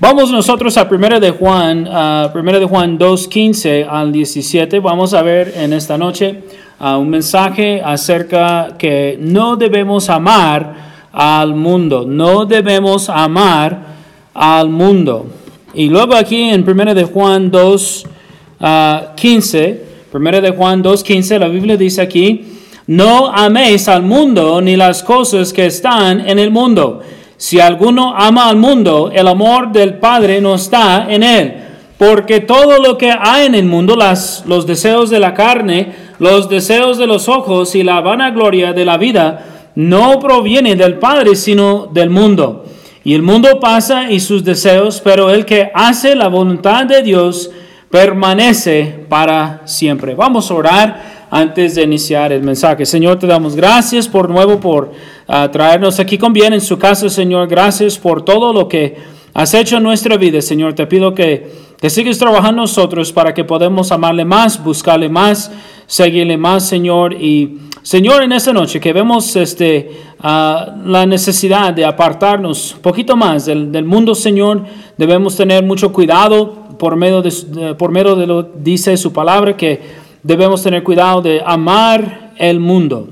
Vamos nosotros a 1 de Juan, a 1 de Juan 2:15 al 17. Vamos a ver en esta noche uh, un mensaje acerca que no debemos amar al mundo, no debemos amar al mundo. Y luego aquí en 1 de Juan 2:15, 1 de Juan 2:15 la Biblia dice aquí, no améis al mundo ni las cosas que están en el mundo. Si alguno ama al mundo, el amor del Padre no está en él. Porque todo lo que hay en el mundo, las, los deseos de la carne, los deseos de los ojos y la vanagloria de la vida, no proviene del Padre, sino del mundo. Y el mundo pasa y sus deseos, pero el que hace la voluntad de Dios permanece para siempre. Vamos a orar antes de iniciar el mensaje. Señor, te damos gracias por nuevo por uh, traernos aquí con bien en su casa, Señor. Gracias por todo lo que has hecho en nuestra vida, Señor. Te pido que, que sigues trabajando nosotros para que podamos amarle más, buscarle más, seguirle más, Señor. Y Señor, en esta noche que vemos este, uh, la necesidad de apartarnos un poquito más del, del, mundo, Señor, debemos tener mucho cuidado por medio de, por medio de lo dice su palabra que debemos tener cuidado de amar el mundo.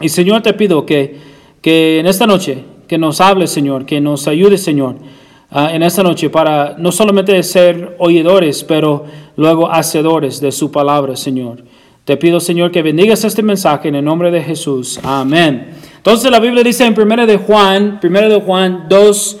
Y Señor, te pido que, que en esta noche, que nos hable, Señor, que nos ayude, Señor, uh, en esta noche para no solamente ser oidores, pero luego hacedores de su palabra, Señor. Te pido, Señor, que bendigas este mensaje en el nombre de Jesús. Amén. Entonces la Biblia dice en 1 de Juan, 1 de Juan 2,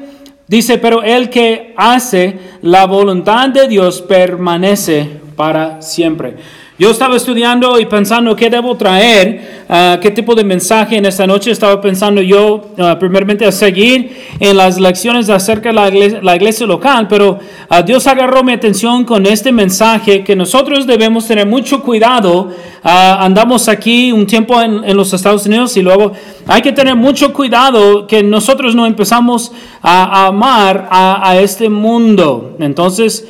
Dice, pero el que hace la voluntad de Dios permanece para siempre. Yo estaba estudiando y pensando qué debo traer, uh, qué tipo de mensaje en esta noche. Estaba pensando yo, uh, primeramente, a seguir en las lecciones acerca de la iglesia, la iglesia local, pero uh, Dios agarró mi atención con este mensaje que nosotros debemos tener mucho cuidado. andamos aquí un tiempo en, en, los Estados Unidos y luego hay que tener mucho cuidado que nosotros no empezamos a, a amar a, a, este mundo. Entonces,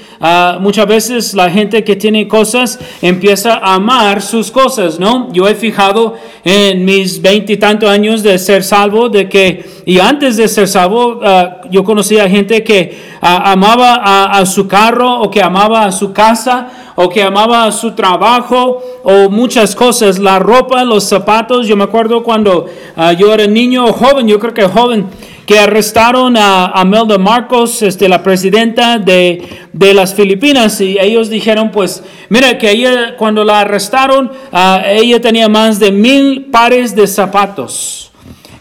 muchas veces la gente que tiene cosas empieza a amar sus cosas, ¿no? Yo he fijado en mis veintitantos años de ser salvo, de que, y antes de ser salvo, uh, yo conocía gente que uh, amaba a su carro o que amaba a su casa o que amaba su trabajo o muchas cosas, la ropa, los zapatos. Yo me acuerdo cuando uh, yo era niño joven, yo creo que joven, que arrestaron a Amelda Marcos, este, la presidenta de, de, las Filipinas, y ellos dijeron, pues, mira, que ella, cuando la arrestaron, uh, ella tenía más de mil pares de zapatos.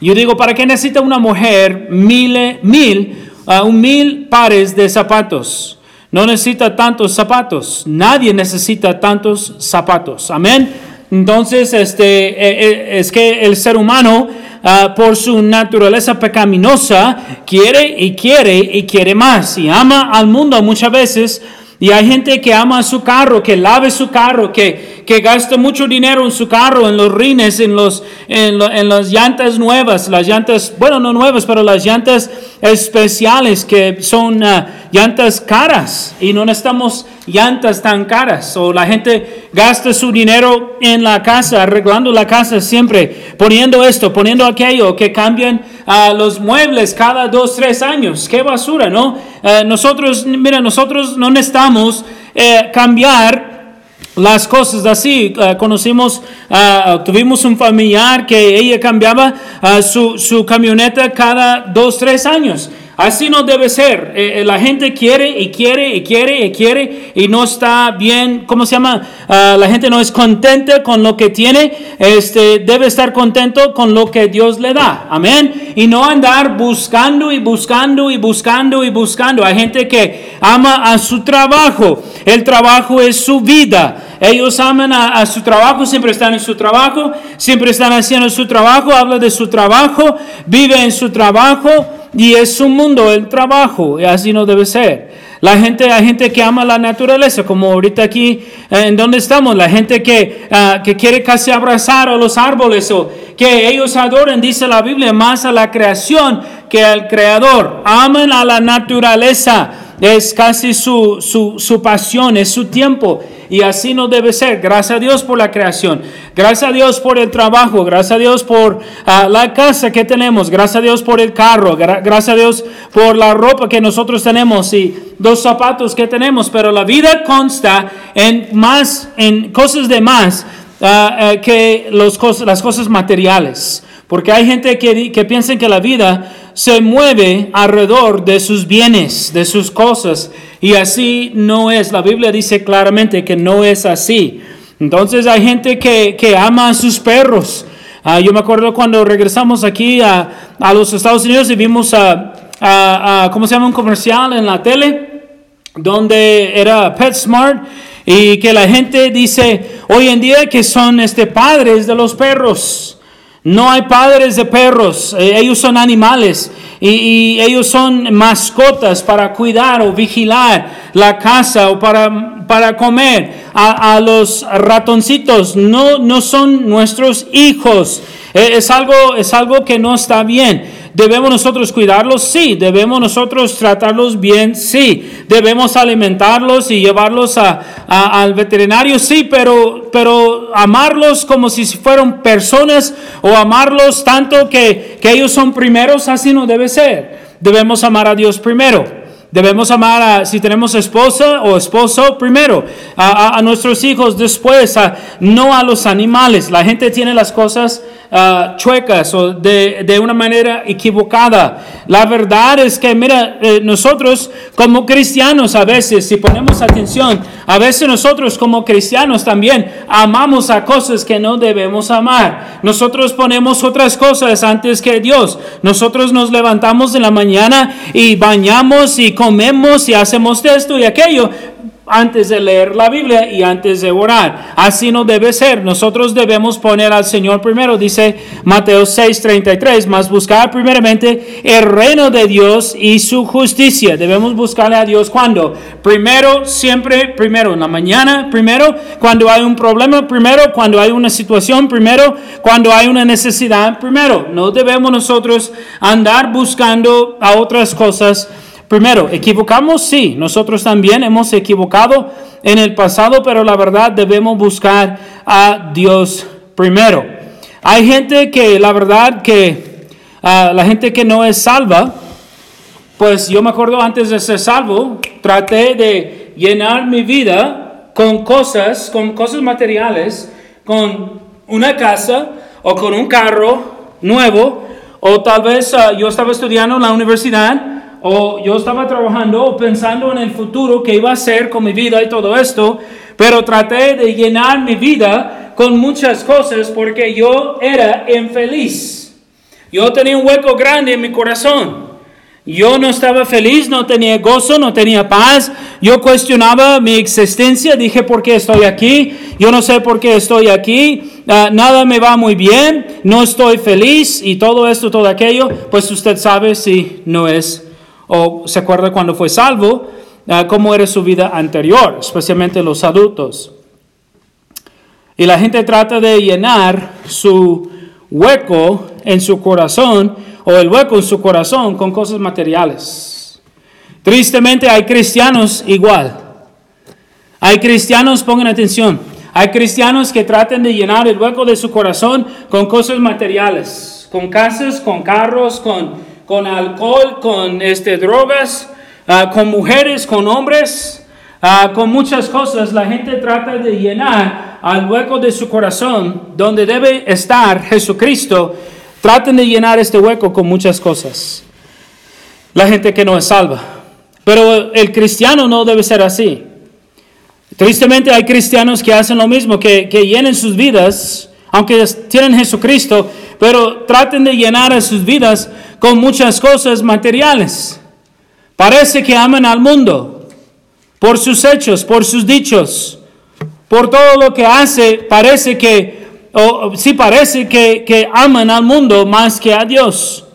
Yo digo, ¿para qué necesita una mujer mil, mil, uh, un mil pares de zapatos? No necesita tantos zapatos. Nadie necesita tantos zapatos. Amén. Entonces, este, eh, eh, es que el ser humano, uh, por su naturaleza pecaminosa, quiere y quiere y quiere más. Y ama al mundo muchas veces. Y hay gente que ama su carro, que lave su carro, que, que gasta mucho dinero en su carro, en los rines, en, los, en, las llantas nuevas, las llantas, bueno, no nuevas, pero las llantas especiales que son uh, llantas caras y no necesitamos llantas tan caras. O la gente gasta su dinero en la casa, arreglando la casa siempre, poniendo esto, poniendo aquello, que cambian uh, los muebles cada dos, tres años. Qué basura, ¿no? Uh, nosotros, mira, nosotros no necesitamos eh, cambiar las cosas así. Uh, conocimos, tuvimos un familiar que ella cambiaba su, su, camioneta cada dos, tres años. Así no debe ser. Eh, eh, la gente quiere y quiere y quiere y quiere y no está bien, ¿cómo se llama? Uh, la gente no es contenta con lo que tiene. Este, debe estar contento con lo que Dios le da. Amén. Y no andar buscando y buscando y buscando y buscando. Hay gente que ama a su trabajo. El trabajo es su vida. Ellos aman a, a, su trabajo, siempre están en su trabajo, siempre están haciendo su trabajo, habla de su trabajo, vive en su trabajo y es su mundo el trabajo y así no debe ser. La gente, hay gente que ama la naturaleza, como ahorita aquí eh, en donde estamos, la gente que, ah, que quiere casi abrazar a los árboles o que ellos adoren, dice la Biblia, más a la creación que al creador. Aman a la naturaleza, es casi su, su, su pasión, es su tiempo. Y así no debe ser. Gracias a Dios por la creación. Gracias a Dios por el trabajo. Gracias a Dios por ah, la casa que tenemos. Gracias a Dios por el carro. gracias a Dios por la ropa que nosotros tenemos y dos zapatos que tenemos. Pero la vida consta en más, en cosas de más ah, ah, que los, las cosas materiales. Porque hay gente que, que piensa que la vida se mueve alrededor de sus bienes, de sus cosas. Y así no es. La Biblia dice claramente que no es así. Entonces hay gente que, que ama a sus perros. Ah, yo me acuerdo cuando regresamos aquí a, a los Estados Unidos y vimos a, a, ¿cómo se llama? Un comercial en la tele donde era PetSmart y que la gente dice hoy en día que son este, padres de los perros. No hay padres de perros, eh, ellos son animales y, ellos son mascotas para cuidar o vigilar la casa o para, para comer. A, a los ratoncitos no, no son nuestros hijos. Eh, es algo, es algo que no está bien. ¿Debemos nosotros cuidarlos? Sí. ¿Debemos nosotros tratarlos bien? Sí. ¿Debemos alimentarlos y llevarlos a, al veterinario? Sí, pero, pero amarlos como si fueran personas o amarlos tanto que, que ellos son primeros, así no debe ser. Debemos amar a Dios primero. Debemos amar a, si tenemos esposa o esposo, primero, a, nuestros hijos después, no a los animales. La gente tiene las cosas ah, chuecas o de, de, una manera equivocada. La verdad es que, mira, eh, nosotros como cristianos a veces, si ponemos atención, a veces nosotros como cristianos también amamos a cosas que no debemos amar. Nosotros ponemos otras cosas antes que Dios. Nosotros nos levantamos en la mañana y bañamos y comemos y hacemos esto y aquello, antes de leer la Biblia y antes de orar. Así no debe ser. Nosotros debemos poner al Señor primero, dice Mateo 6:33, más buscar primeramente el reino de Dios y su justicia. Debemos buscarle a Dios cuando? Primero, siempre, primero, en la mañana, primero, cuando hay un problema, primero, cuando hay una situación, primero, cuando hay una necesidad, primero. No debemos nosotros andar buscando a otras cosas Primero, ¿equivocamos? Sí, nosotros también hemos equivocado en el pasado, pero la verdad debemos buscar a Dios primero. Hay gente que, la verdad, que ah, la gente que no es salva, pues yo me acuerdo antes de ser salvo, traté de llenar mi vida con cosas, con cosas materiales, con una casa o con un carro nuevo, o tal vez ah, yo estaba estudiando en la universidad o yo estaba trabajando o pensando en el futuro que iba a hacer con mi vida y todo esto, pero traté de llenar mi vida con muchas cosas porque yo era infeliz. Yo tenía un hueco grande en mi corazón. Yo no estaba feliz, no tenía gozo, no tenía paz. Yo cuestionaba mi existencia, dije, ¿por qué estoy aquí? Yo no sé por qué estoy aquí. Ah, nada me va muy bien, no estoy feliz y todo esto, todo aquello, pues usted sabe si no es o se acuerda cuando fue salvo, ah, cómo era su vida anterior, especialmente los adultos. Y la gente trata de llenar su hueco en su corazón o el hueco en su corazón con cosas materiales. Tristemente hay cristianos igual. Hay cristianos, pongan atención, hay cristianos que tratan de llenar el hueco de su corazón con cosas materiales, con casas, con carros, con con alcohol, con este, drogas, ah, con mujeres, con hombres, ah, con muchas cosas. La gente trata de llenar al hueco de su corazón donde debe estar Jesucristo. Traten de llenar este hueco con muchas cosas. La gente que no es salva. Pero el cristiano no debe ser así. Tristemente hay cristianos que hacen lo mismo, que, que llenen sus vidas, aunque tienen Jesucristo, pero traten de llenar a sus vidas con muchas cosas materiales. Parece que aman al mundo por sus hechos, por sus dichos, por todo lo que hace. Parece que, o sí parece que, que aman al mundo más que a Dios.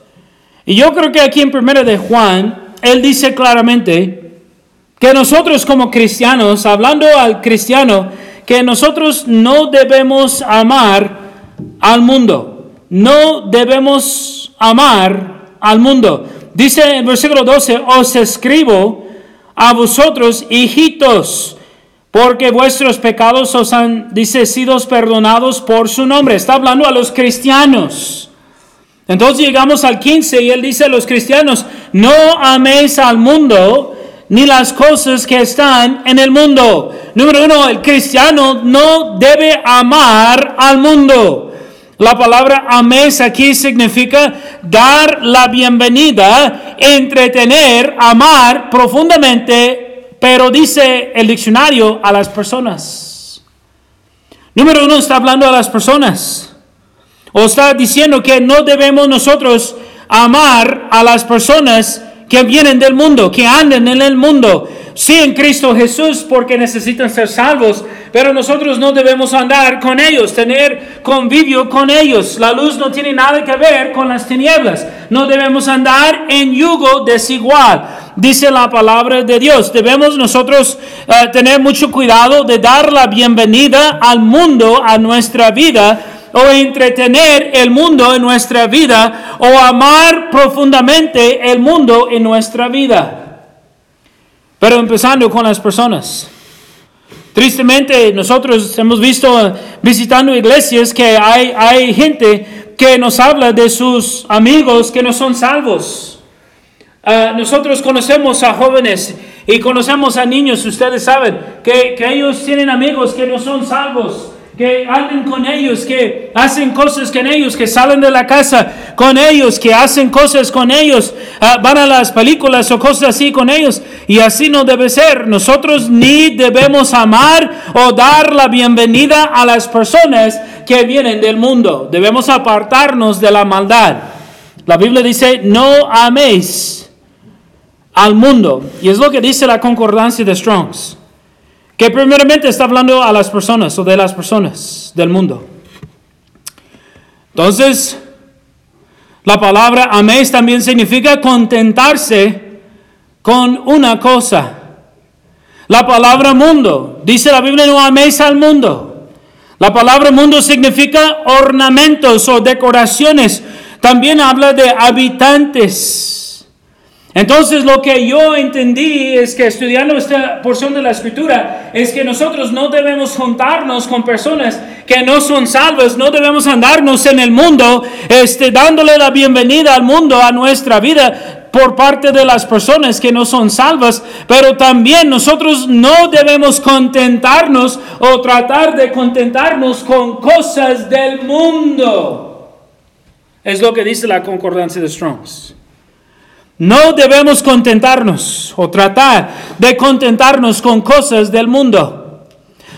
Y yo creo que aquí en primera de Juan, él dice claramente que nosotros como cristianos, hablando al cristiano, que nosotros no debemos amar al mundo. No debemos amar al mundo. Dice en versículo 12, os escribo a vosotros, hijitos, porque vuestros pecados os han, dice, sido perdonados por su nombre. Está hablando a los cristianos. Entonces llegamos al 15 y él dice a los cristianos, no améis al mundo ni las cosas que están en el mundo. Número uno, el cristiano no debe amar al mundo. La palabra ames aquí significa dar la bienvenida, entretener, amar profundamente, pero dice el diccionario a las personas. Número uno está hablando a las personas. O está diciendo que no debemos nosotros amar a las personas que vienen del mundo, que andan en el mundo. Sí, en Cristo Jesús, porque necesitan ser salvos, pero nosotros no debemos andar con ellos, tener convivio con ellos. La luz no tiene nada que ver con las tinieblas. No debemos andar en yugo desigual. Dice la palabra de Dios. Debemos nosotros eh, tener mucho cuidado de dar la bienvenida al mundo, a nuestra vida o entretener el mundo en nuestra vida o amar profundamente el mundo en nuestra vida. Pero empezando con las personas. Tristemente nosotros hemos visto visitando iglesias que hay, hay gente que nos habla de sus amigos que no son salvos. Ah, nosotros conocemos a jóvenes y conocemos a niños, ustedes saben, que, que ellos tienen amigos que no son salvos que anden con ellos, que hacen cosas con ellos, que salen de la casa con ellos, que hacen cosas con ellos, ah, van a las películas o cosas así con ellos. Y así no debe ser. Nosotros ni debemos amar o dar la bienvenida a las personas que vienen del mundo. Debemos apartarnos de la maldad. La Biblia dice, no améis al mundo. Y es lo que dice la concordancia de Strongs. Que primeramente está hablando a las personas o de las personas del mundo. Entonces, la palabra améis también significa contentarse con una cosa. La palabra mundo, dice la Biblia, no améis al mundo. La palabra mundo significa ornamentos o decoraciones. También habla de habitantes. Entonces lo que yo entendí es que estudiando esta porción de la escritura es que nosotros no debemos juntarnos con personas que no son salvas, no debemos andarnos en el mundo, este, dándole la bienvenida al mundo, a nuestra vida por parte de las personas que no son salvas, pero también nosotros no debemos contentarnos o tratar de contentarnos con cosas del mundo. Es lo que dice la concordancia de Strongs. No debemos contentarnos o tratar de contentarnos con cosas del mundo.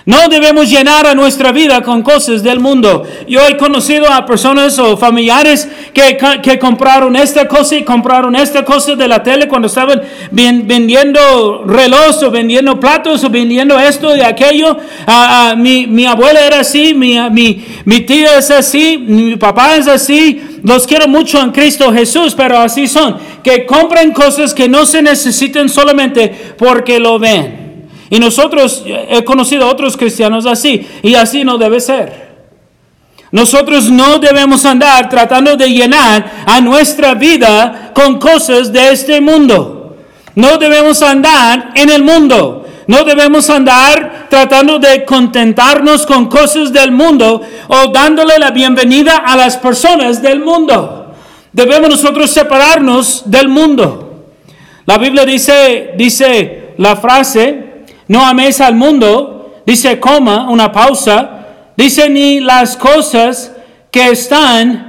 No debemos llenar a nuestra vida con cosas del mundo. Yo he conocido a personas o familiares que, que compraron esta cosa y compraron esta cosa de la tele cuando estaban vendiendo reloj o vendiendo platos o vendiendo esto y aquello. Ah, ah, mi, mi, abuela era así, mi, mi, mi tía es así, mi papá es así. Los quiero mucho en Cristo Jesús, pero así son. Que compran cosas que no se necesitan solamente porque lo ven. Y nosotros, he conocido a otros cristianos así, y así no debe ser. Nosotros no debemos andar tratando de llenar a nuestra vida con cosas de este mundo. No debemos andar en el mundo. No debemos andar tratando de contentarnos con cosas del mundo o dándole la bienvenida a las personas del mundo. Debemos nosotros separarnos del mundo. La Biblia dice, dice la frase, no améis al mundo, dice coma, una pausa, dice ni las cosas que están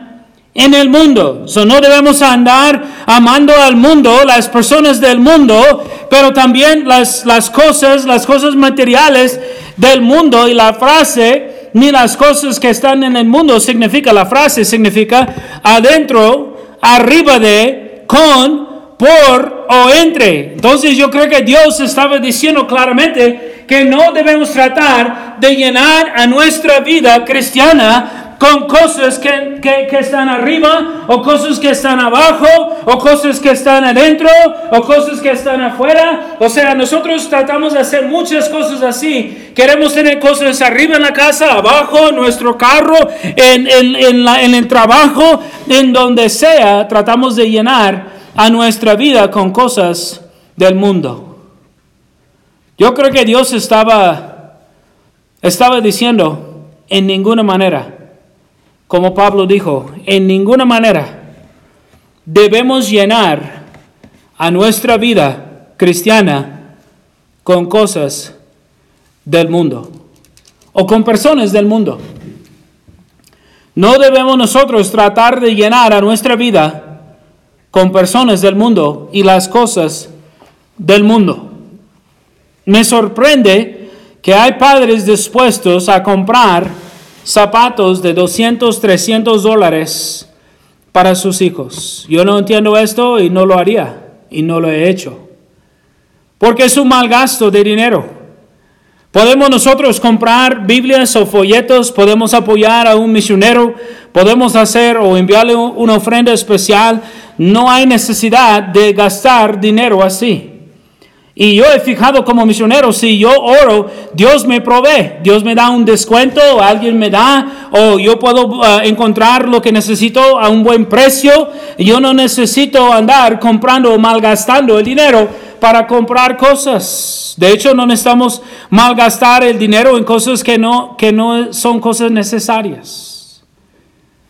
en el mundo. So, no debemos andar amando al mundo, las personas del mundo, pero también las, las cosas, las cosas materiales del mundo. Y la frase, ni las cosas que están en el mundo, significa, la frase significa adentro, arriba de, con, por o entre. Entonces yo creo que Dios estaba diciendo claramente que no debemos tratar de llenar a nuestra vida cristiana con cosas que, que, están arriba, o cosas que están abajo, o cosas que están adentro, o cosas que están afuera. O sea, nosotros tratamos de hacer muchas cosas así. Queremos tener cosas arriba en la casa, abajo, en nuestro carro, en, en, en, la, en el trabajo, en donde sea. Tratamos de llenar a nuestra vida con cosas del mundo. Yo creo que Dios estaba, estaba diciendo, en ninguna manera, como Pablo dijo, en ninguna manera debemos llenar a nuestra vida cristiana con cosas del mundo o con personas del mundo. No debemos nosotros tratar de llenar a nuestra vida con personas del mundo y las cosas del mundo. Me sorprende que hay padres dispuestos a comprar zapatos de 200, 300 dólares para sus hijos. Yo no entiendo esto y no lo haría y no lo he hecho. Porque es un mal gasto de dinero. Podemos nosotros comprar Biblias o folletos, podemos apoyar a un misionero, podemos hacer o enviarle una ofrenda especial. No hay necesidad de gastar dinero así. Y yo he fijado como misionero, si yo oro, Dios me provee, Dios me da un descuento, alguien me da, o yo puedo uh, encontrar lo que necesito a un buen precio. Yo no necesito andar comprando o malgastando el dinero para comprar cosas. De hecho, no necesitamos malgastar el dinero en cosas que no, que no son cosas necesarias.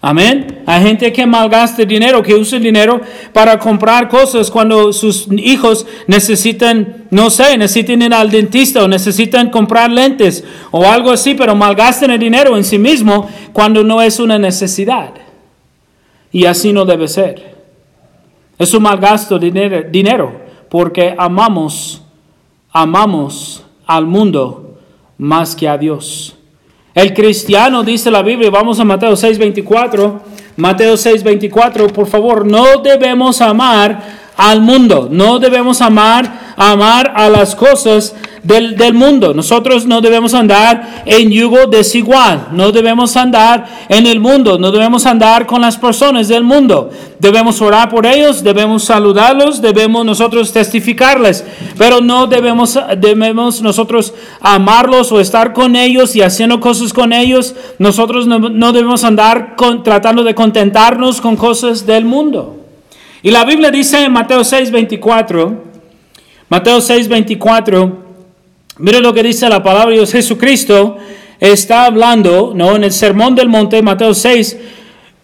Amén. Hay gente que malgasta dinero, que usa el dinero para comprar cosas cuando sus hijos necesitan, no sé, necesitan ir al dentista o necesitan comprar lentes o algo así, pero malgastan el dinero en sí mismo cuando no es una necesidad. Y así no debe ser. Es un malgasto de dinero porque amamos, amamos al mundo más que a Dios. El cristiano, dice la Biblia, vamos a Mateo 6:24, Mateo 6:24, por favor, no debemos amar al mundo, no debemos amar, amar a las cosas del, mundo. Nosotros no debemos andar en yugo desigual, no debemos andar en el mundo, no debemos andar con las personas del mundo. Debemos orar por ellos, debemos saludarlos, debemos nosotros testificarles, pero no debemos, debemos nosotros amarlos o estar con ellos y haciendo cosas con ellos. Nosotros no, debemos andar tratando de contentarnos con cosas del mundo. Y la Biblia dice en Mateo 6, 24, Mateo 6, 24, Mire lo que dice la palabra de Dios. Jesucristo está hablando, ¿no? En el Sermón del Monte, Mateo 6,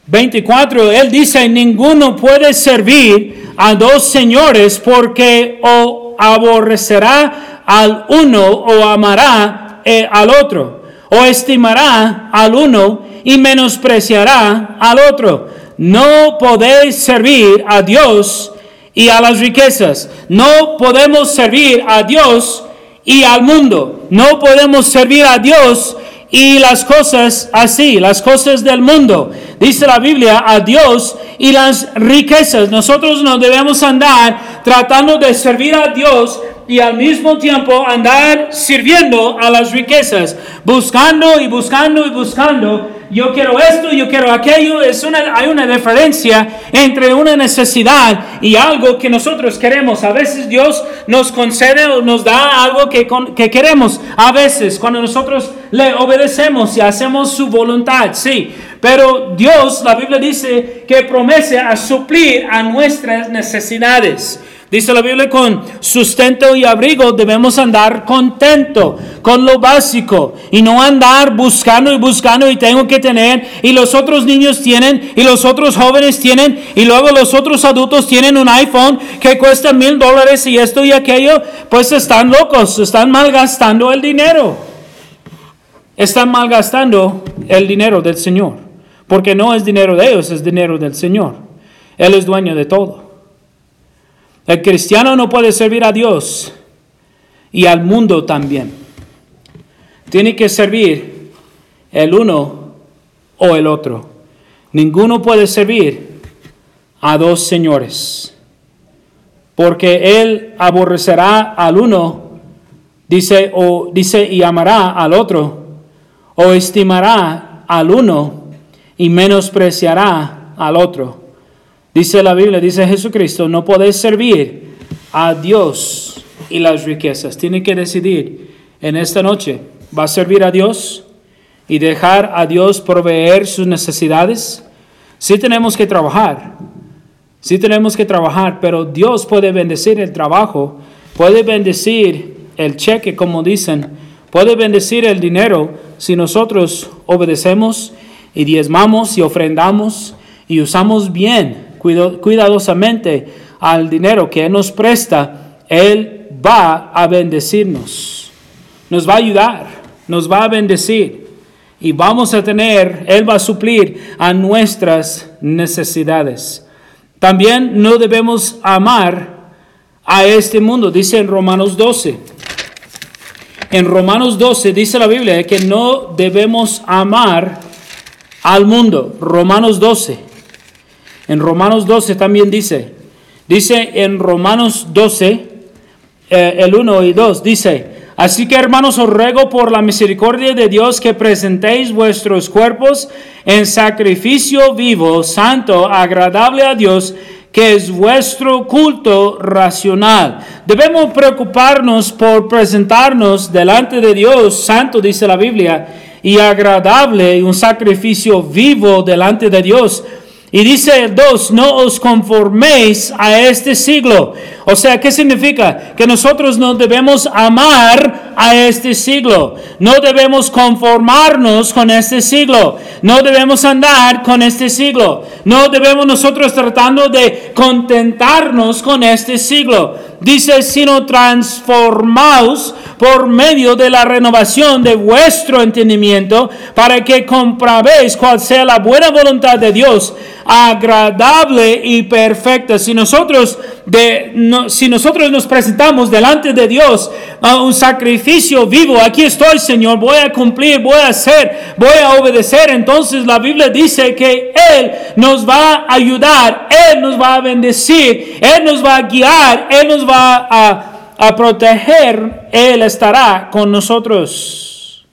24, él dice, ninguno puede servir a dos señores porque o aborrecerá al uno o amará eh, al otro, o estimará al uno y menospreciará al otro. No podéis servir a Dios y a las riquezas. No podemos servir a Dios y al mundo. No podemos servir a Dios y las cosas así, las cosas del mundo. Dice la Biblia, a Dios y las riquezas. Nosotros no debemos andar tratando de servir a Dios y al mismo tiempo andar sirviendo a las riquezas, buscando y buscando y buscando yo quiero esto, yo quiero aquello. Es una, hay una diferencia entre una necesidad y algo que nosotros queremos. A veces Dios nos concede o nos da algo que, que queremos. A veces cuando nosotros le obedecemos y hacemos su voluntad, sí. Pero Dios, la Biblia dice que promete a suplir a nuestras necesidades. Dice la Biblia, con sustento y abrigo debemos andar contento con lo básico y no andar buscando y buscando y tengo que tener y los otros niños tienen y los otros jóvenes tienen y luego los otros adultos tienen un iPhone que cuesta mil dólares y esto y aquello, pues están locos, están malgastando el dinero. Están malgastando el dinero del Señor, porque no es dinero de ellos, es dinero del Señor. Él es dueño de todo. El cristiano no puede servir a Dios y al mundo también. Tiene que servir el uno o el otro. Ninguno puede servir a dos señores, porque él aborrecerá al uno, dice, o dice y amará al otro, o estimará al uno y menospreciará al otro. Dice la Biblia, dice Jesucristo, no podéis servir a Dios y las riquezas. Tiene que decidir en esta noche, ¿va a servir a Dios y dejar a Dios proveer sus necesidades? Sí tenemos que trabajar, sí tenemos que trabajar, pero Dios puede bendecir el trabajo, puede bendecir el cheque, como dicen, puede bendecir el dinero si nosotros obedecemos y diezmamos y ofrendamos y usamos bien, cuidadosamente al dinero que Él nos presta, Él va a bendecirnos, nos va a ayudar, nos va a bendecir y vamos a tener, Él va a suplir a nuestras necesidades. También no debemos amar a este mundo, dice en Romanos 12. En Romanos 12 dice la Biblia que no debemos amar al mundo. Romanos 12. En Romanos 12 también dice, dice en Romanos 12, eh, el 1 y 2, dice, Así que hermanos os ruego por la misericordia de Dios que presentéis vuestros cuerpos en sacrificio vivo, santo, agradable a Dios, que es vuestro culto racional. Debemos preocuparnos por presentarnos delante de Dios, santo dice la Biblia, y agradable, un sacrificio vivo delante de Dios. Y dice el 2, no os conforméis a este siglo. O sea, ¿qué significa? Que nosotros no debemos amar a este siglo. No debemos conformarnos con este siglo. No debemos andar con este siglo. No debemos nosotros tratando de contentarnos con este siglo. Dice, sino transformaos por medio de la renovación de vuestro entendimiento para que comprobéis cuál sea la buena voluntad de Dios, agradable y perfecta. Si nosotros, si nosotros nos presentamos delante de Dios a un sacrificio vivo, aquí estoy Señor, voy a cumplir, voy a hacer, voy a obedecer, entonces la Biblia dice que Él nos va a ayudar, Él nos va a bendecir, Él nos va a guiar, Él nos va a proteger, Él estará con nosotros.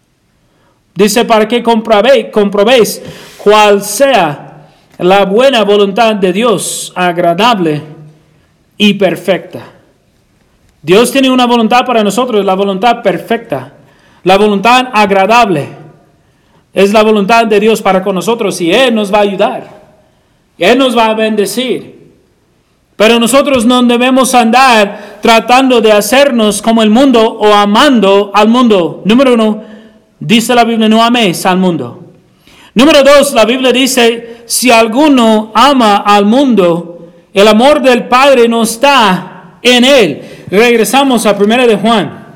Dice, para que comprobéis, comprobéis cuál sea la buena voluntad de Dios, agradable y perfecta. Dios tiene una voluntad para nosotros, la voluntad perfecta, la voluntad agradable. Es la voluntad de Dios para con nosotros y Él nos va a ayudar. Él nos va a bendecir. Pero nosotros no debemos andar tratando de hacernos como el mundo o amando al mundo. Número uno, dice la Biblia, no améis al mundo. Número dos, la Biblia dice, si alguno ama al mundo, el amor del Padre no está en él. Regresamos a 1 de Juan.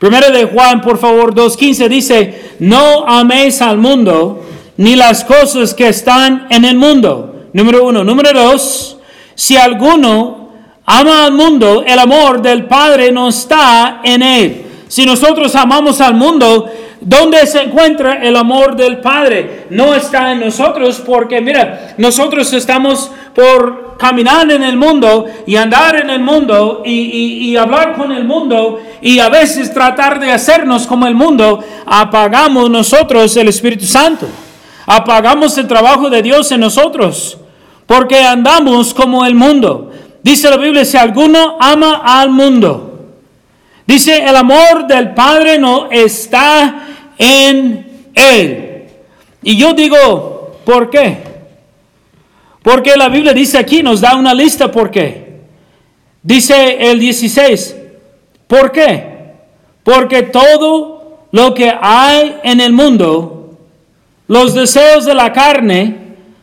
1 de Juan, por favor, 2.15 dice, no améis al mundo ni las cosas que están en el mundo. Número uno. Número dos, si alguno ama al mundo, el amor del Padre no está en él. Si nosotros amamos al mundo, ¿dónde se encuentra el amor del Padre? No está en nosotros porque, mira, nosotros estamos por caminar en el mundo y andar en el mundo y, hablar con el mundo y a veces tratar de hacernos como el mundo, apagamos nosotros el Espíritu Santo. Apagamos el trabajo de Dios en nosotros porque andamos como el mundo. Dice la Biblia, si alguno ama al mundo, dice, el amor del Padre no está en él. Y yo digo, ¿por qué? Porque la Biblia dice aquí, nos da una lista por qué. Dice el 16, ¿por qué? Porque todo lo que hay en el mundo, los deseos de la carne,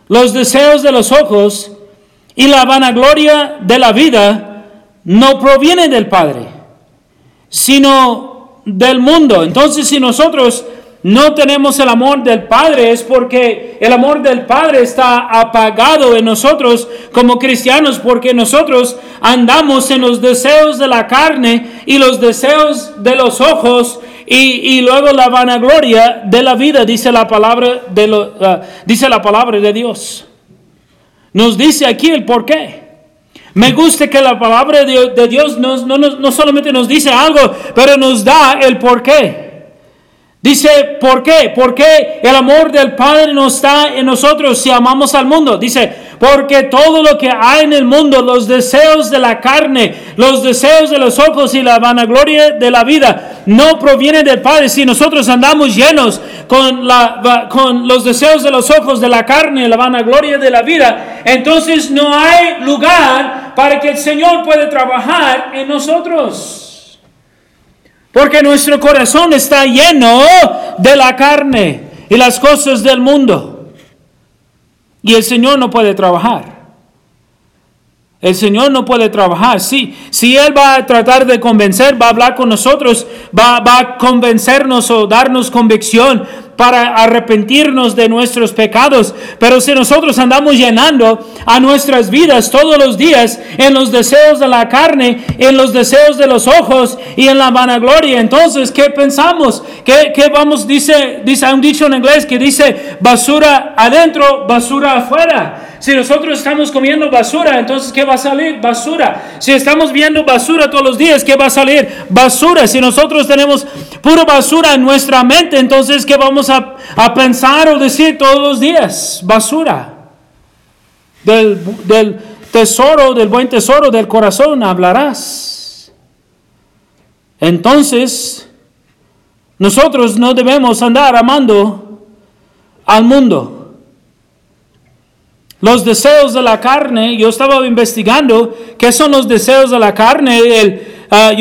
los deseos de los ojos y la vanagloria de la vida no provienen del Padre, sino del mundo. Entonces, si nosotros no tenemos el amor del Padre es porque el amor del Padre está apagado en nosotros como cristianos porque nosotros andamos en los deseos de la carne y los deseos de los ojos y, luego la vanagloria de la vida, dice la palabra de, lo, ah, dice la palabra de Dios. Nos dice aquí el por qué. Me gusta que la palabra de, Dios no, no, no solamente nos dice algo, pero nos da el por qué. Dice, ¿por qué? Porque el amor del Padre no está en nosotros si amamos al mundo. Dice, porque todo lo que hay en el mundo, los deseos de la carne, los deseos de los ojos y la vanagloria de la vida, no provienen del Padre. Si nosotros andamos llenos con, la, los deseos de los ojos, de la carne, la vanagloria de la vida, entonces no hay lugar para que el Señor pueda trabajar en nosotros. Porque nuestro corazón está lleno de la carne y las cosas del mundo. Y el Señor no puede trabajar. El Señor no puede trabajar. Sí, si Él va a tratar de convencer, va a hablar con nosotros, va, va a convencernos o darnos convicción para arrepentirnos de nuestros pecados. Pero si nosotros andamos llenando a nuestras vidas todos los días en los deseos de la carne, en los deseos de los ojos y en la vanagloria, entonces, ¿qué pensamos? ¿Qué, qué vamos? Dice, dice, hay un dicho en inglés que dice basura adentro, basura afuera. Si nosotros estamos comiendo basura, entonces ¿qué va a salir? Basura. Si estamos viendo basura todos los días, ¿qué va a salir? Basura. Si nosotros tenemos pura basura en nuestra mente, entonces ¿qué vamos a, pensar o decir todos los días? Basura. Del, del tesoro, del buen tesoro del corazón hablarás. Entonces, nosotros no debemos andar amando al mundo. Los deseos de la carne, yo estaba investigando qué son los deseos de la carne. El, ah,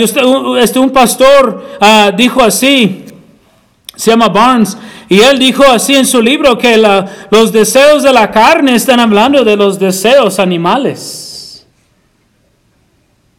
este, un pastor uh, dijo así, se llama Barnes, y él dijo así en su libro que los deseos de la carne están hablando de los deseos animales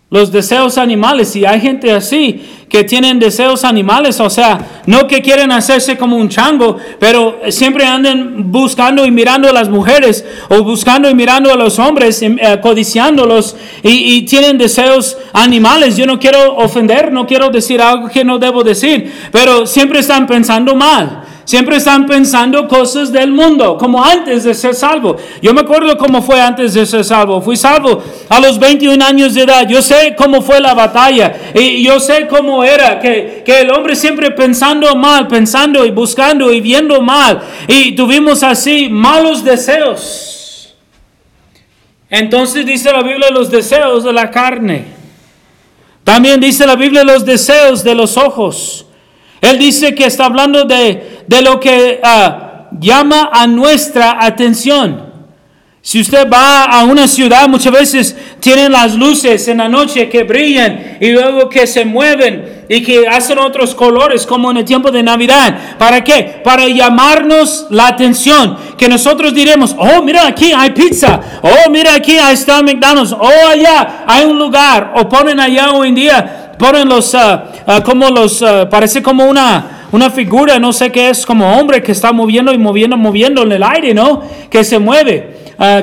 los deseos animales. Y hay gente así que tienen deseos animales, o sea, no que quieren hacerse como un chango, pero siempre andan buscando y mirando a las mujeres o buscando y mirando a los hombres, eh, codiciándolos y tienen deseos animales. Yo no quiero ofender, no quiero decir algo que no debo decir, pero siempre están pensando mal. Siempre están pensando cosas del mundo, como antes de ser salvo. Yo me acuerdo cómo fue antes de ser salvo. Fui salvo a los 21 años de edad. Yo sé cómo fue la batalla. Y yo sé cómo era que, que el hombre siempre pensando mal, pensando y buscando y viendo mal. Y tuvimos así malos deseos. Entonces dice la Biblia los deseos de la carne. También dice la Biblia los deseos de los ojos. Él dice que está hablando de, lo que ah, llama a nuestra atención. Si usted va a una ciudad, muchas veces tienen las luces en la noche que brillan y luego que se mueven y que hacen otros colores como en el tiempo de Navidad. ¿Para qué? Para llamarnos la atención. Que nosotros diremos, oh, mira aquí hay pizza. Oh, mira aquí está McDonald's. Oh, allá hay un lugar. O ponen allá hoy en día ponen los, ah, como los, ah, parece como una, una figura, no sé qué es, como hombre que está moviendo y moviendo, moviendo en el aire, ¿no? Que se mueve,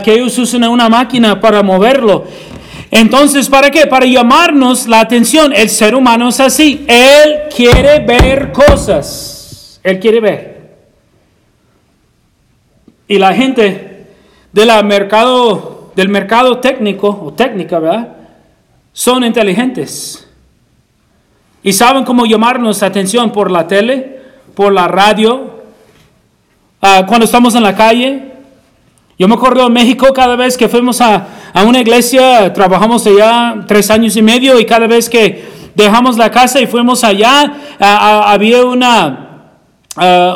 que ellos usan una máquina para moverlo. Entonces, ¿para qué? Para llamarnos la atención. El ser humano es así. Él quiere ver cosas. Él quiere ver. Y la gente de mercado, del mercado técnico o técnica, ¿verdad? Son inteligentes. Y saben cómo llamarnos la atención por la tele, por la radio, ah, cuando estamos en la calle. Yo me acuerdo en México cada vez que fuimos a, una iglesia, trabajamos allá tres años y medio y cada vez que dejamos la casa y fuimos allá, había una,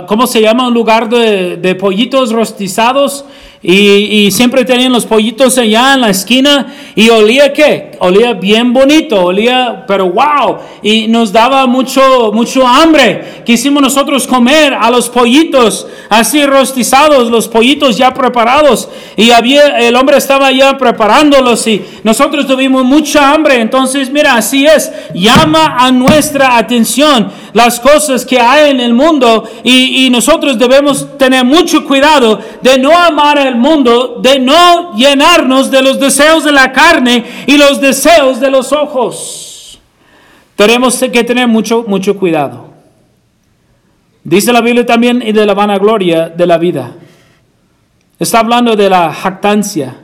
¿cómo se llama? Un lugar de, de pollitos rostizados y, siempre tenían los pollitos allá en la esquina y olía qué? Olía bien bonito, olía, pero wow, y nos daba mucho, mucho hambre. Quisimos nosotros comer a los pollitos así rostizados, los pollitos ya preparados y había, el hombre estaba ya preparándolos y nosotros tuvimos mucha hambre. Entonces, mira, así es, llama a nuestra atención las cosas que hay en el mundo y, y nosotros debemos tener mucho cuidado de no amar a mundo de no llenarnos de los deseos de la carne y los deseos de los ojos. Tenemos que tener mucho, mucho cuidado. Dice la Biblia también y de la vanagloria de la vida. Está hablando de la jactancia.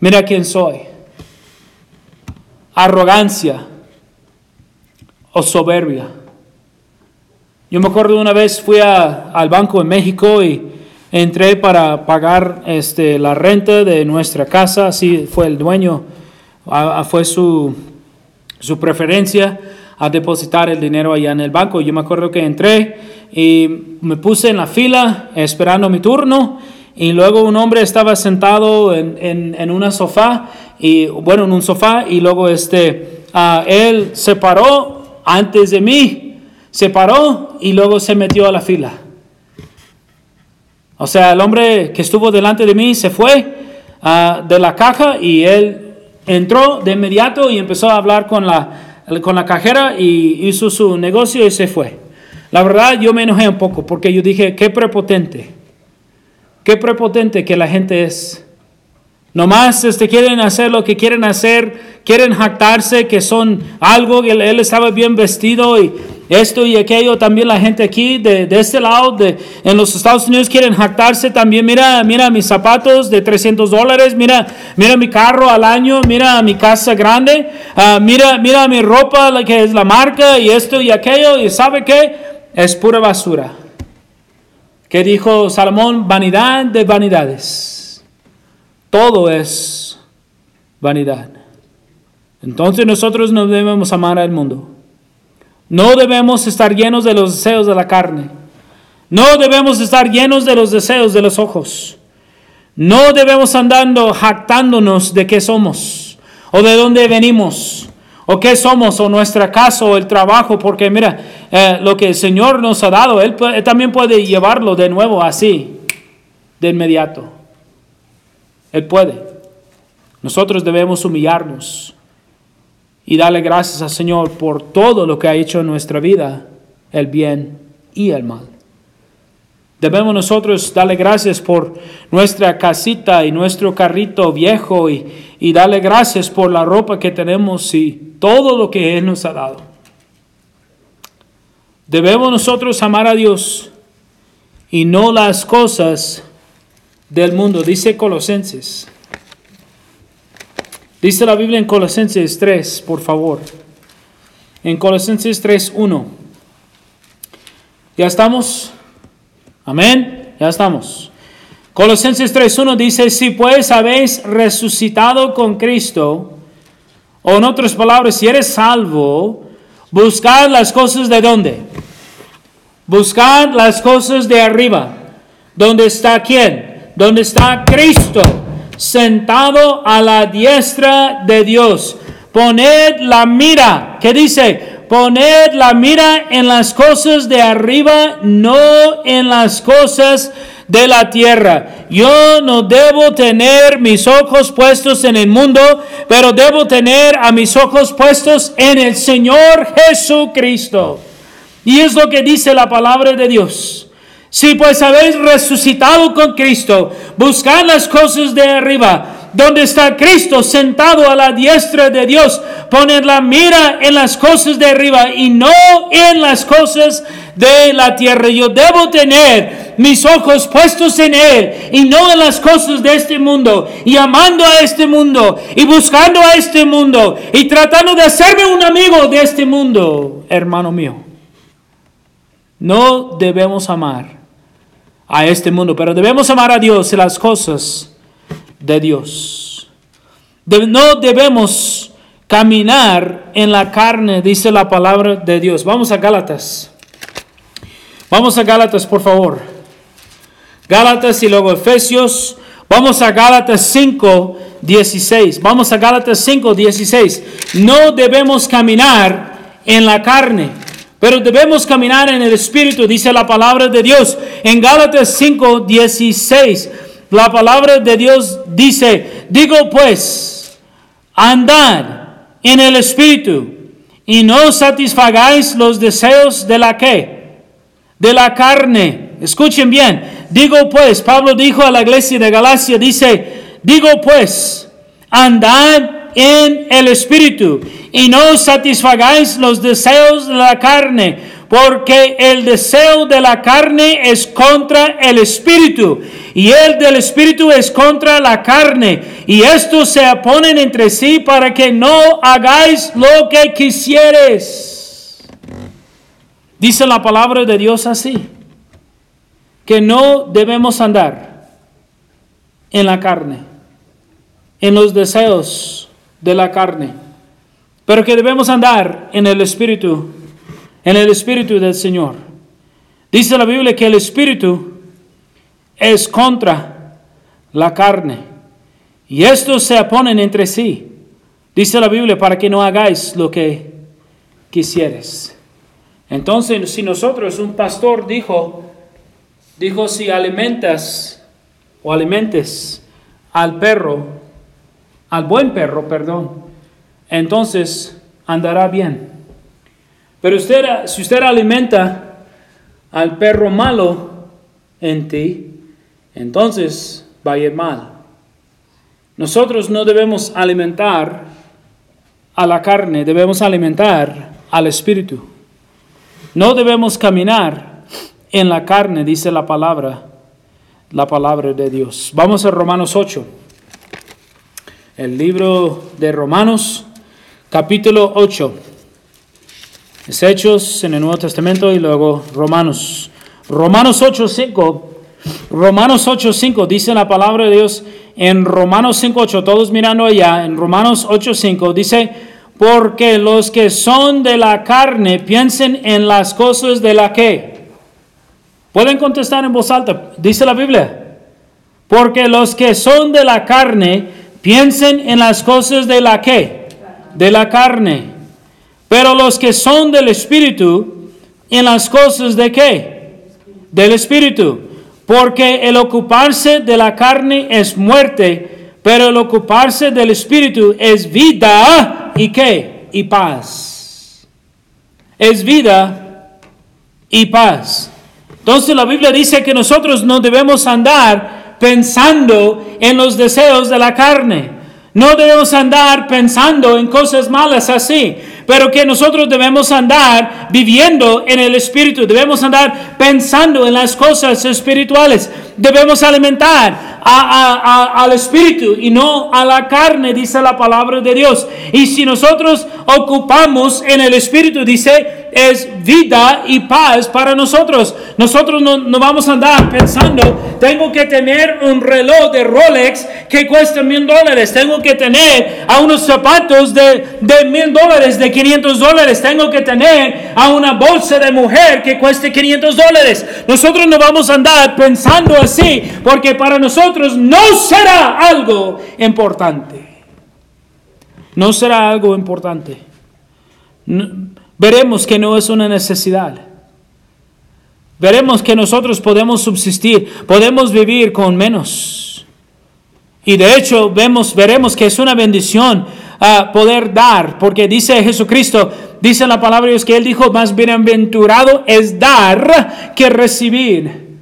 Mira quién soy. Arrogancia o soberbia. Yo me acuerdo una vez fui al banco en México y entré para pagar este, la renta de nuestra casa, así fue el dueño, fue su, su preferencia a depositar el dinero allá en el banco. Yo me acuerdo que entré y me puse en la fila esperando mi turno y luego un hombre estaba sentado en, en, en una sofá y bueno en un sofá y luego este uh, él se paró antes de mí se paró y luego se metió a la fila o sea el hombre que estuvo delante de mí se fue uh, de la caja y él entró de inmediato y empezó a hablar con la, con la cajera y hizo su negocio y se fue. La verdad yo me enojé un poco porque yo dije qué prepotente qué prepotente que la gente es. Nomás este, quieren hacer lo que quieren hacer, quieren jactarse que son algo, él, estaba bien vestido y esto y aquello. También la gente aquí de, de, este lado, de, en los Estados Unidos, quieren jactarse también. Mira, mira mis zapatos de 300 dólares, mira, mira mi carro al año, mira mi casa grande, uh, mira, mira mi ropa, la que es la marca y esto y aquello. ¿Y sabe qué? Es pura basura. ¿Qué dijo Salomón? Vanidad de vanidades todo es vanidad. Entonces nosotros no debemos amar al mundo. No debemos estar llenos de los deseos de la carne. No debemos estar llenos de los deseos de los ojos. No debemos andando jactándonos de qué somos o de dónde venimos o qué somos o nuestra casa o el trabajo, porque mira, eh, lo que el Señor nos ha dado, él también puede llevarlo de nuevo así, de inmediato. Él puede. Nosotros debemos humillarnos y darle gracias al Señor por todo lo que ha hecho en nuestra vida, el bien y el mal. Debemos nosotros darle gracias por nuestra casita y nuestro carrito viejo y, y, darle gracias por la ropa que tenemos y todo lo que Él nos ha dado. Debemos nosotros amar a Dios y no las cosas del mundo. Dice Colosenses. Dice la Biblia en Colosenses 3, por favor. En Colosenses 3, 1. ¿Ya estamos? Amén. Ya estamos. Colosenses 1 dice, si pues habéis resucitado con Cristo, o en otras palabras, si eres salvo, buscad las cosas de dónde? Buscad las cosas de arriba. ¿Dónde está quién? donde está Cristo sentado a la diestra de Dios. Poned la mira, ¿qué dice? Poned la mira en las cosas de arriba, no en las cosas de la tierra. Yo no debo tener mis ojos puestos en el mundo, pero debo tener a mis ojos puestos en el Señor Jesucristo. Y es lo que dice la palabra de Dios. Si pues habéis resucitado con Cristo, buscad las cosas de arriba, donde está Cristo sentado a la diestra de Dios. Poned la mira en las cosas de arriba y no en las cosas de la tierra. Yo debo tener mis ojos puestos en Él y no en las cosas de este mundo. Y amando a este mundo y buscando a este mundo y tratando de hacerme un amigo de este mundo, hermano mío. No debemos amar a este mundo, pero debemos amar a Dios y las cosas de Dios. no debemos caminar en la carne, dice la palabra de Dios. Vamos a Gálatas. Vamos a Gálatas, por favor. Gálatas y luego Efesios. Vamos a Gálatas 5, 16. Vamos a Gálatas 5, 16. No debemos caminar en la carne pero debemos caminar en el Espíritu, dice la palabra de Dios. En Gálatas 5, 16, la palabra de Dios dice, digo pues, andad en el Espíritu y no satisfagáis los deseos de la que, de la carne. Escuchen bien, digo pues, Pablo dijo a la iglesia de Galacia, dice, digo pues, andad en el Espíritu y no satisfagáis los deseos de la carne, porque el deseo de la carne es contra el Espíritu y el del Espíritu es contra la carne. Y estos se oponen entre sí para que no hagáis lo que quisieres. Dice la palabra de Dios así, que no debemos andar en la carne, en los deseos de la carne, pero que debemos andar en el Espíritu, en el Espíritu del Señor. Dice la Biblia que el Espíritu es contra la carne y estos se oponen entre sí. Dice la Biblia para que no hagáis lo que quisieres. Entonces, si nosotros, un pastor dijo, dijo, si alimentas o alimentes al perro, al buen perro, perdón, entonces andará bien. Pero usted, si usted alimenta al perro malo en ti, entonces va a ir mal. Nosotros no debemos alimentar a la carne, debemos alimentar al espíritu. No debemos caminar en la carne, dice la palabra, la palabra de Dios. Vamos a Romanos 8. El libro de Romanos, capítulo 8. Es Hechos en el Nuevo Testamento y luego Romanos. Romanos 8, 5. Romanos 8, 5 dice la palabra de Dios en Romanos 5, 8. Todos mirando allá. En Romanos 8, 5 dice, porque los que son de la carne piensen en las cosas de la que. Pueden contestar en voz alta. Dice la Biblia. Porque los que son de la carne piensen en las cosas de la. De la carne. Pero los que son del Espíritu, en las cosas de qué? Del Espíritu. Porque el ocuparse de la carne es muerte, pero el ocuparse del Espíritu es vida y qué? Y paz. Es vida y paz. Entonces la Biblia dice que nosotros no debemos andar pensando en los deseos de la carne. No debemos andar pensando en cosas malas así, pero que nosotros debemos andar viviendo en el Espíritu, debemos andar pensando en las cosas espirituales, debemos alimentar al Espíritu y no a la carne, dice la palabra de Dios. Y si nosotros ocupamos en el Espíritu, dice, es vida y paz para nosotros. Nosotros no, no, vamos a andar pensando, tengo que tener un reloj de Rolex que cuesta mil dólares, tengo que tener a unos zapatos de, mil dólares, de 500 dólares, tengo que tener a una bolsa de mujer que cueste 500 dólares. Nosotros no vamos a andar pensando así, porque para nosotros no será algo importante. No será algo importante. Veremos que no es una necesidad. Veremos que nosotros podemos subsistir, podemos vivir con menos. Y de hecho vemos, veremos que es una bendición uh, poder dar, porque dice Jesucristo, dice la palabra de Dios que Él dijo, más bienaventurado es dar que recibir.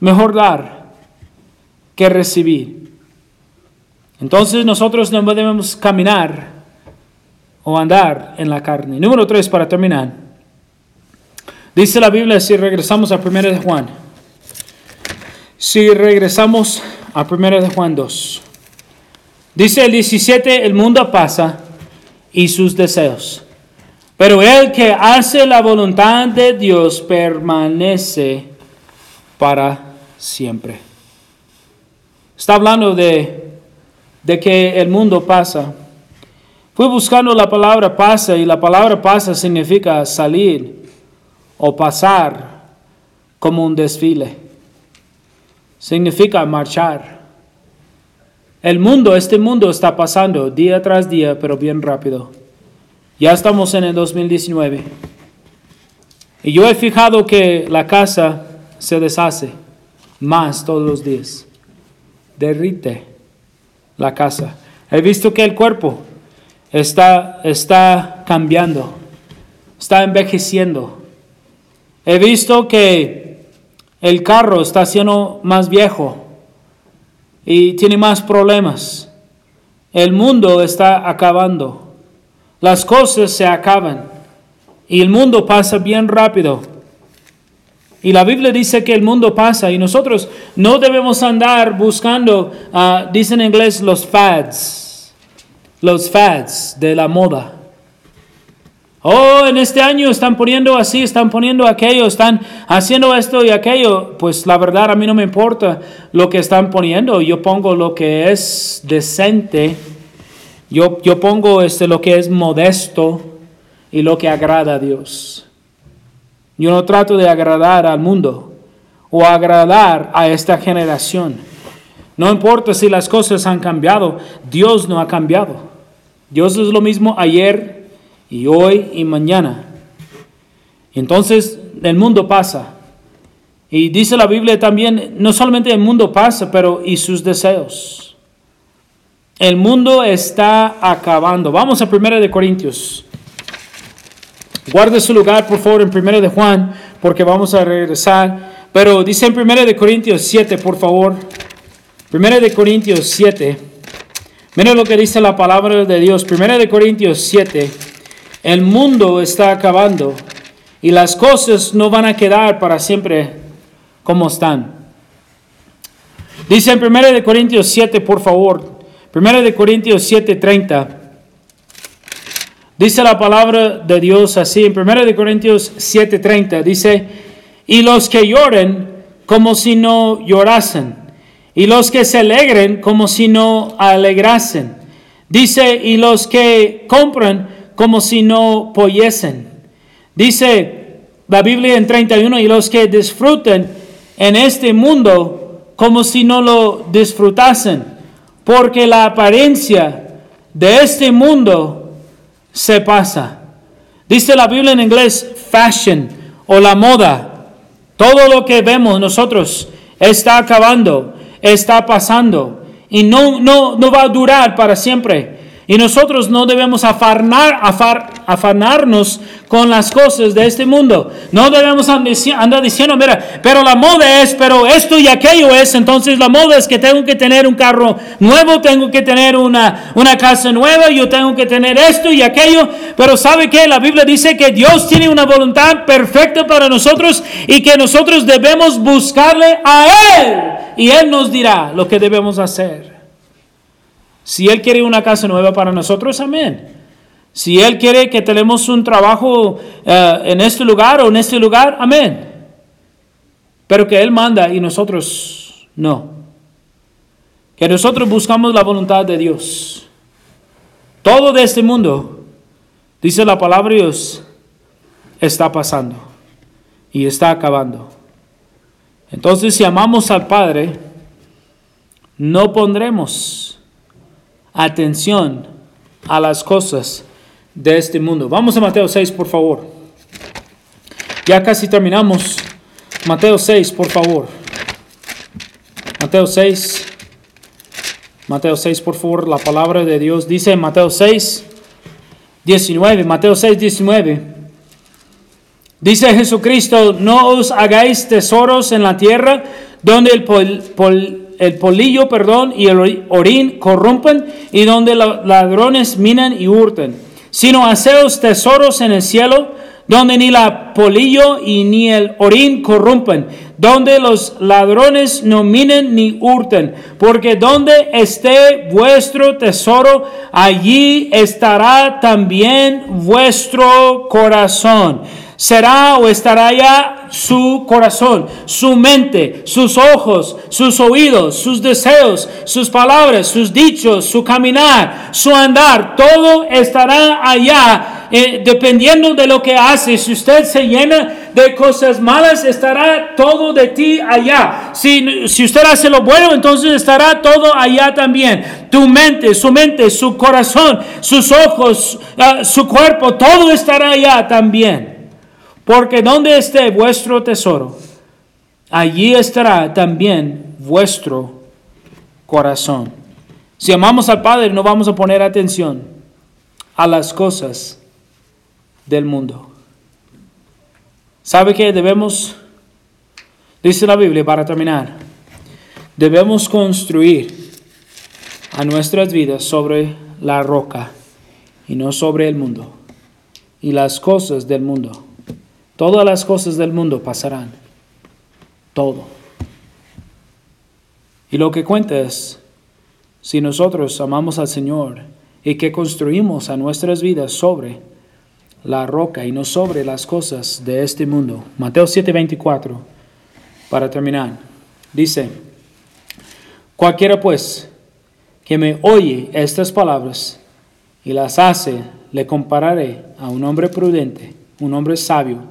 Mejor dar que recibir. Entonces nosotros no debemos caminar o andar en la carne. Número tres, para terminar. Dice la Biblia, si regresamos a 1 de Juan. Si regresamos a 1 de Juan 2. Dice el 17, el mundo pasa y sus deseos. Pero el que hace la voluntad de Dios permanece para siempre. Está hablando de, de que el mundo pasa. Fui buscando la palabra pasa y la palabra pasa significa salir o pasar como un desfile. Significa marchar. El mundo, este mundo está pasando día tras día, pero bien rápido. Ya estamos en el 2019. Y yo he fijado que la casa se deshace más todos los días. Derrite la casa. He visto que el cuerpo está, está cambiando, está envejeciendo. He visto que el carro está siendo más viejo y tiene más problemas. El mundo está acabando. Las cosas se acaban y el mundo pasa bien rápido. Y la Biblia dice que el mundo pasa y nosotros no debemos andar buscando, uh, dicen en inglés, los fads, los fads de la moda. Oh, en este año están poniendo así, están poniendo aquello, están haciendo esto y aquello. Pues la verdad a mí no me importa lo que están poniendo. Yo pongo lo que es decente. Yo, yo pongo este, lo que es modesto y lo que agrada a Dios. Yo no trato de agradar al mundo o agradar a esta generación. No importa si las cosas han cambiado, Dios no ha cambiado. Dios es lo mismo ayer, y hoy y mañana. Entonces el mundo pasa. Y dice la Biblia también, no solamente el mundo pasa, pero y sus deseos. El mundo está acabando. Vamos a 1 de Corintios. Guarde su lugar, por favor, en 1 de Juan, porque vamos a regresar. Pero dice en 1 de Corintios 7, por favor. 1 de Corintios 7. Miren lo que dice la palabra de Dios. 1 de Corintios 7. El mundo está acabando y las cosas no van a quedar para siempre como están. Dice en 1 Corintios 7, por favor, 1 Corintios 7, 30. Dice la palabra de Dios así, en 1 Corintios 7, 30, dice, y los que lloren como si no llorasen, y los que se alegren como si no alegrasen. Dice, y los que compran como si no poyesen. Dice la Biblia en 31, y los que disfruten en este mundo como si no lo disfrutasen, porque la apariencia de este mundo se pasa. Dice la Biblia en inglés, fashion o la moda. Todo lo que vemos nosotros está acabando, está pasando y no, no, no va a durar para siempre. Y nosotros no debemos afanar, afanarnos con las cosas de este mundo. No debemos andar diciendo, mira, pero la moda es, pero esto y aquello es. Entonces la moda es que tengo que tener un carro nuevo, tengo que tener una, una casa nueva, yo tengo que tener esto y aquello. Pero ¿sabe qué? La Biblia dice que Dios tiene una voluntad perfecta para nosotros y que nosotros debemos buscarle a Él. Y Él nos dirá lo que debemos hacer. Si Él quiere una casa nueva para nosotros, amén. Si Él quiere que tenemos un trabajo eh, en este lugar o en este lugar, amén. Pero que Él manda y nosotros no. Que nosotros buscamos la voluntad de Dios. Todo de este mundo, dice la palabra Dios, está pasando y está acabando. Entonces, si amamos al Padre, no pondremos atención a las cosas de este mundo. Vamos a Mateo 6, por favor. Ya casi terminamos. Mateo 6, por favor. Mateo 6. Mateo 6, por favor. La palabra de Dios dice en Mateo 6, 19. Mateo 6, 19. Dice Jesucristo, no os hagáis tesoros en la tierra donde el pol, el polillo, perdón, y el orín corrompen y donde los ladrones minan y hurten, sino haceos tesoros en el cielo, donde ni la polillo y ni el orín corrompen, donde los ladrones no minen ni hurten, porque donde esté vuestro tesoro, allí estará también vuestro corazón será o estará ya su corazón, su mente, sus ojos, sus oídos, sus deseos, sus palabras, sus dichos, su caminar, su andar, todo estará allá eh, dependiendo de lo que hace. Si usted se llena de cosas malas, estará todo de ti allá. Si, si usted hace lo bueno, entonces estará todo allá también. Tu mente, su mente, su corazón, sus ojos, ah, su cuerpo, todo estará allá también. Porque donde esté vuestro tesoro, allí estará también vuestro corazón. Si amamos al Padre, no vamos a poner atención a las cosas del mundo. ¿Sabe qué debemos? Dice la Biblia para terminar. Debemos construir a nuestras vidas sobre la roca y no sobre el mundo y las cosas del mundo. Todas las cosas del mundo pasarán. Todo. Y lo que cuenta es, si nosotros amamos al Señor y que construimos a nuestras vidas sobre la roca y no sobre las cosas de este mundo. Mateo 7:24, para terminar, dice, cualquiera pues que me oye estas palabras y las hace, le compararé a un hombre prudente, un hombre sabio,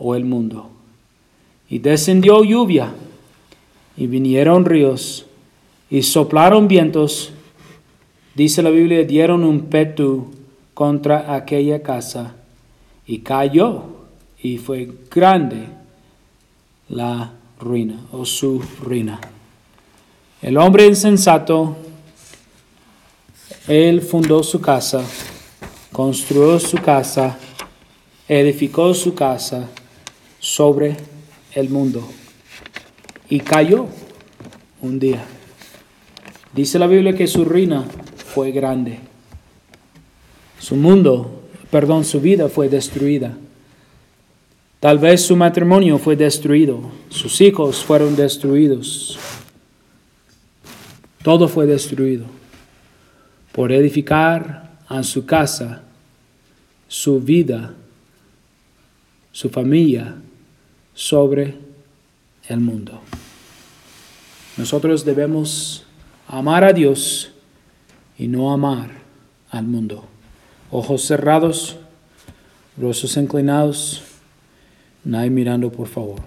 o el mundo. Y descendió lluvia, y vinieron ríos, y soplaron vientos, dice la Biblia, dieron un petu contra aquella casa, y cayó, y fue grande la ruina o su ruina. El hombre insensato, él fundó su casa, construyó su casa, edificó su casa sobre el mundo y cayó un día. Dice la Biblia que su ruina fue grande. Su mundo, perdón, su vida fue destruida. Tal vez su matrimonio fue destruido, sus hijos fueron destruidos. Todo fue destruido por edificar a su casa, su vida, su familia sobre el mundo. Nosotros debemos amar a Dios y no amar al mundo. Ojos cerrados, rostros inclinados, nadie mirando por favor.